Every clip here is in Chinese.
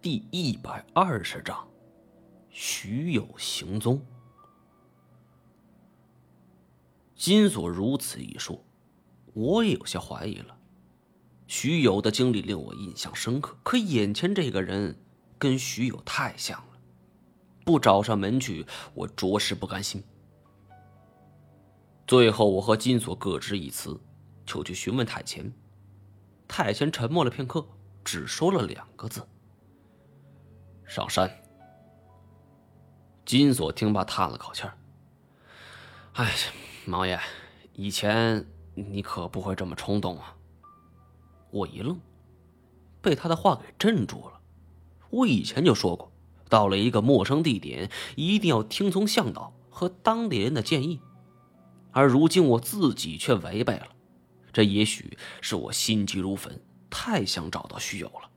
第一百二十章，徐有行踪。金锁如此一说，我也有些怀疑了。徐有的经历令我印象深刻，可眼前这个人跟徐有太像了，不找上门去，我着实不甘心。最后，我和金锁各执一词，就去询问太前。太前沉默了片刻，只说了两个字。上山。金锁听罢，叹了口气儿：“哎，毛爷，以前你可不会这么冲动啊。”我一愣，被他的话给镇住了。我以前就说过，到了一个陌生地点，一定要听从向导和当地人的建议，而如今我自己却违背了。这也许是我心急如焚，太想找到虚有了。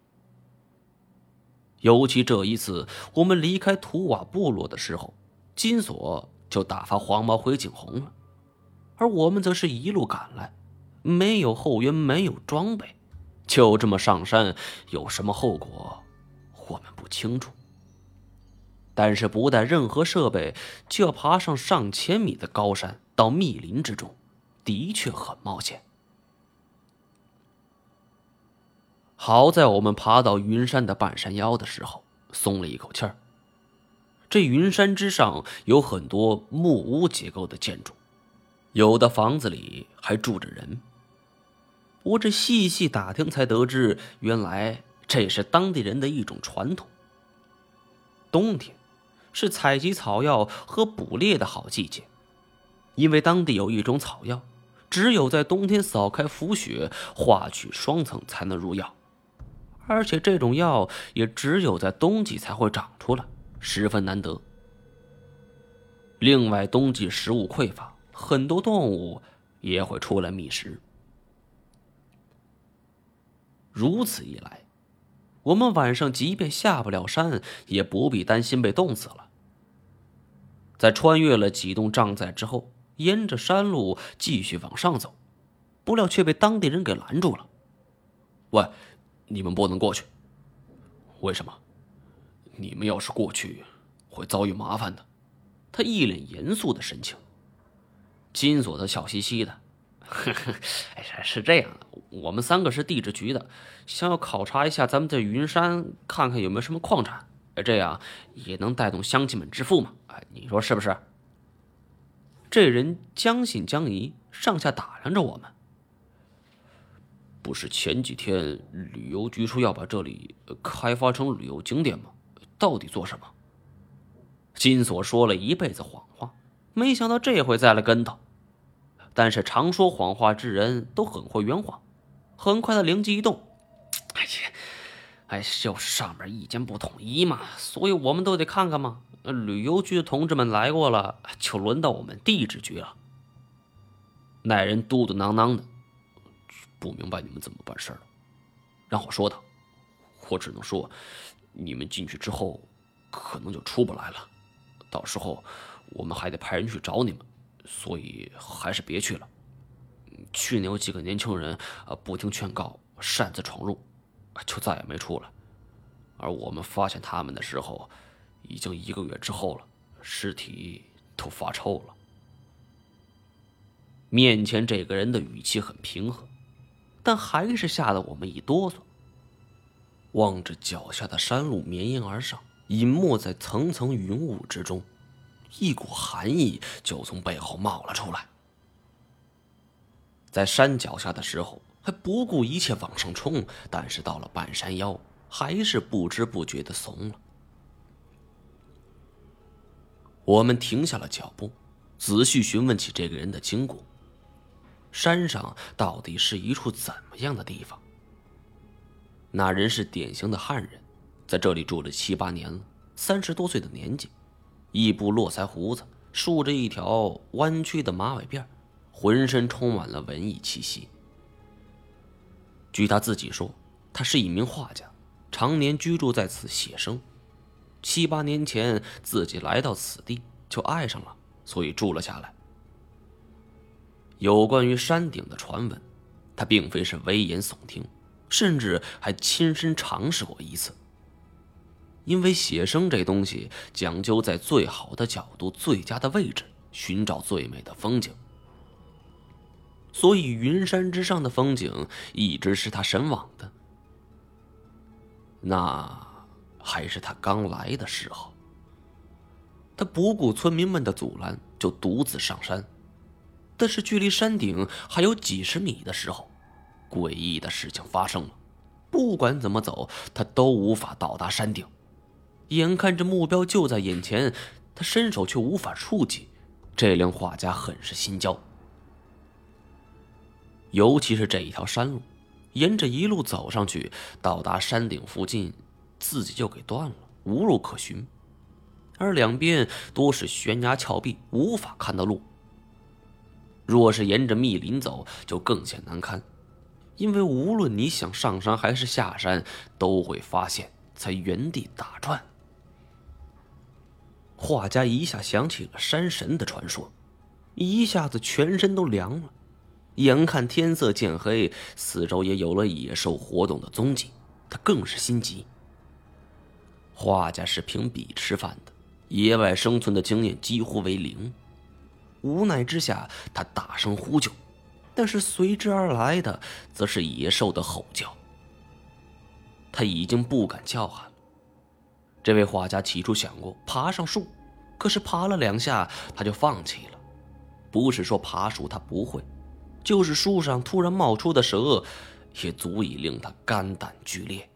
尤其这一次，我们离开图瓦部落的时候，金锁就打发黄毛回景洪了，而我们则是一路赶来，没有后援，没有装备，就这么上山，有什么后果，我们不清楚。但是不带任何设备，就要爬上上千米的高山到密林之中，的确很冒险。好在我们爬到云山的半山腰的时候，松了一口气儿。这云山之上有很多木屋结构的建筑，有的房子里还住着人。我这细细打听才得知，原来这是当地人的一种传统。冬天是采集草药和捕猎的好季节，因为当地有一种草药，只有在冬天扫开浮雪，化去霜层，才能入药。而且这种药也只有在冬季才会长出来，十分难得。另外，冬季食物匮乏，很多动物也会出来觅食。如此一来，我们晚上即便下不了山，也不必担心被冻死了。在穿越了几栋帐寨之后，沿着山路继续往上走，不料却被当地人给拦住了。喂！你们不能过去。为什么？你们要是过去，会遭遇麻烦的。他一脸严肃的神情。金锁的笑嘻嘻的，呵 呵，哎，是这样的，我们三个是地质局的，想要考察一下咱们这云山，看看有没有什么矿产，这样也能带动乡亲们致富嘛。哎，你说是不是？这人将信将疑，上下打量着我们。不是前几天旅游局说要把这里开发成旅游景点吗？到底做什么？金锁说了一辈子谎话，没想到这回栽了跟头。但是常说谎话之人都很会圆谎。很快他灵机一动，哎呀，哎，就是上面意见不统一嘛，所以我们都得看看嘛。旅游局的同志们来过了，就轮到我们地质局了。那人嘟嘟囔囔的。不明白你们怎么办事的，让我说道。我只能说，你们进去之后，可能就出不来了。到时候我们还得派人去找你们，所以还是别去了。去年有几个年轻人啊，不听劝告，擅自闯入，就再也没出来。而我们发现他们的时候，已经一个月之后了，尸体都发臭了。面前这个人的语气很平和。但还是吓得我们一哆嗦。望着脚下的山路绵延而上，隐没在层层云雾之中，一股寒意就从背后冒了出来。在山脚下的时候还不顾一切往上冲，但是到了半山腰，还是不知不觉的怂了。我们停下了脚步，仔细询问起这个人的经过。山上到底是一处怎么样的地方？那人是典型的汉人，在这里住了七八年了，三十多岁的年纪，一部络腮胡子，梳着一条弯曲的马尾辫，浑身充满了文艺气息。据他自己说，他是一名画家，常年居住在此写生。七八年前自己来到此地，就爱上了，所以住了下来。有关于山顶的传闻，他并非是危言耸听，甚至还亲身尝试过一次。因为写生这东西讲究在最好的角度、最佳的位置寻找最美的风景，所以云山之上的风景一直是他神往的。那还是他刚来的时候，他不顾村民们的阻拦，就独自上山。但是距离山顶还有几十米的时候，诡异的事情发生了。不管怎么走，他都无法到达山顶。眼看着目标就在眼前，他伸手却无法触及，这令画家很是心焦。尤其是这一条山路，沿着一路走上去，到达山顶附近，自己就给断了，无路可寻。而两边多是悬崖峭壁，无法看到路。若是沿着密林走，就更显难堪，因为无论你想上山还是下山，都会发现在原地打转。画家一下想起了山神的传说，一下子全身都凉了。眼看天色渐黑，四周也有了野兽活动的踪迹，他更是心急。画家是凭笔吃饭的，野外生存的经验几乎为零。无奈之下，他大声呼救，但是随之而来的则是野兽的吼叫。他已经不敢叫喊了。这位画家起初想过爬上树，可是爬了两下他就放弃了。不是说爬树他不会，就是树上突然冒出的蛇，也足以令他肝胆俱裂。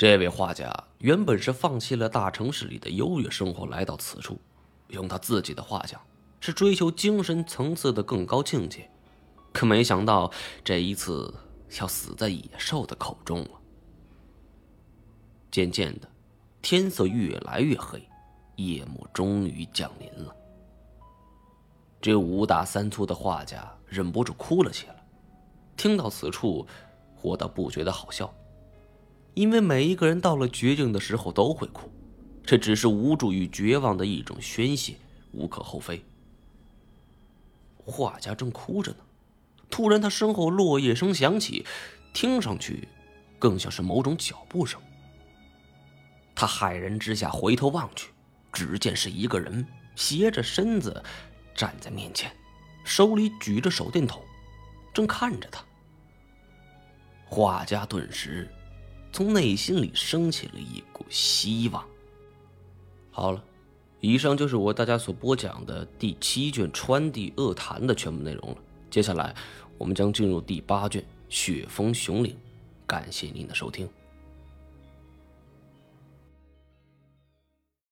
这位画家原本是放弃了大城市里的优越生活，来到此处，用他自己的话讲，是追求精神层次的更高境界。可没想到这一次要死在野兽的口中了。渐渐的，天色越来越黑，夜幕终于降临了。这五大三粗的画家忍不住哭了起来。听到此处，我倒不觉得好笑，因为每一个人到了绝境的时候都会哭，这只是无助与绝望的一种宣泄，无可厚非。画家正哭着呢，突然他身后落叶声响起，听上去更像是某种脚步声。他骇然之下回头望去，只见是一个人斜着身子站在面前，手里举着手电筒，正看着他。画家顿时从内心里升起了一股希望。好了，以上就是我为大家所播讲的第七卷《川地恶谈》的全部内容了。接下来我们将进入第八卷《雪峰雄岭》，感谢您的收听。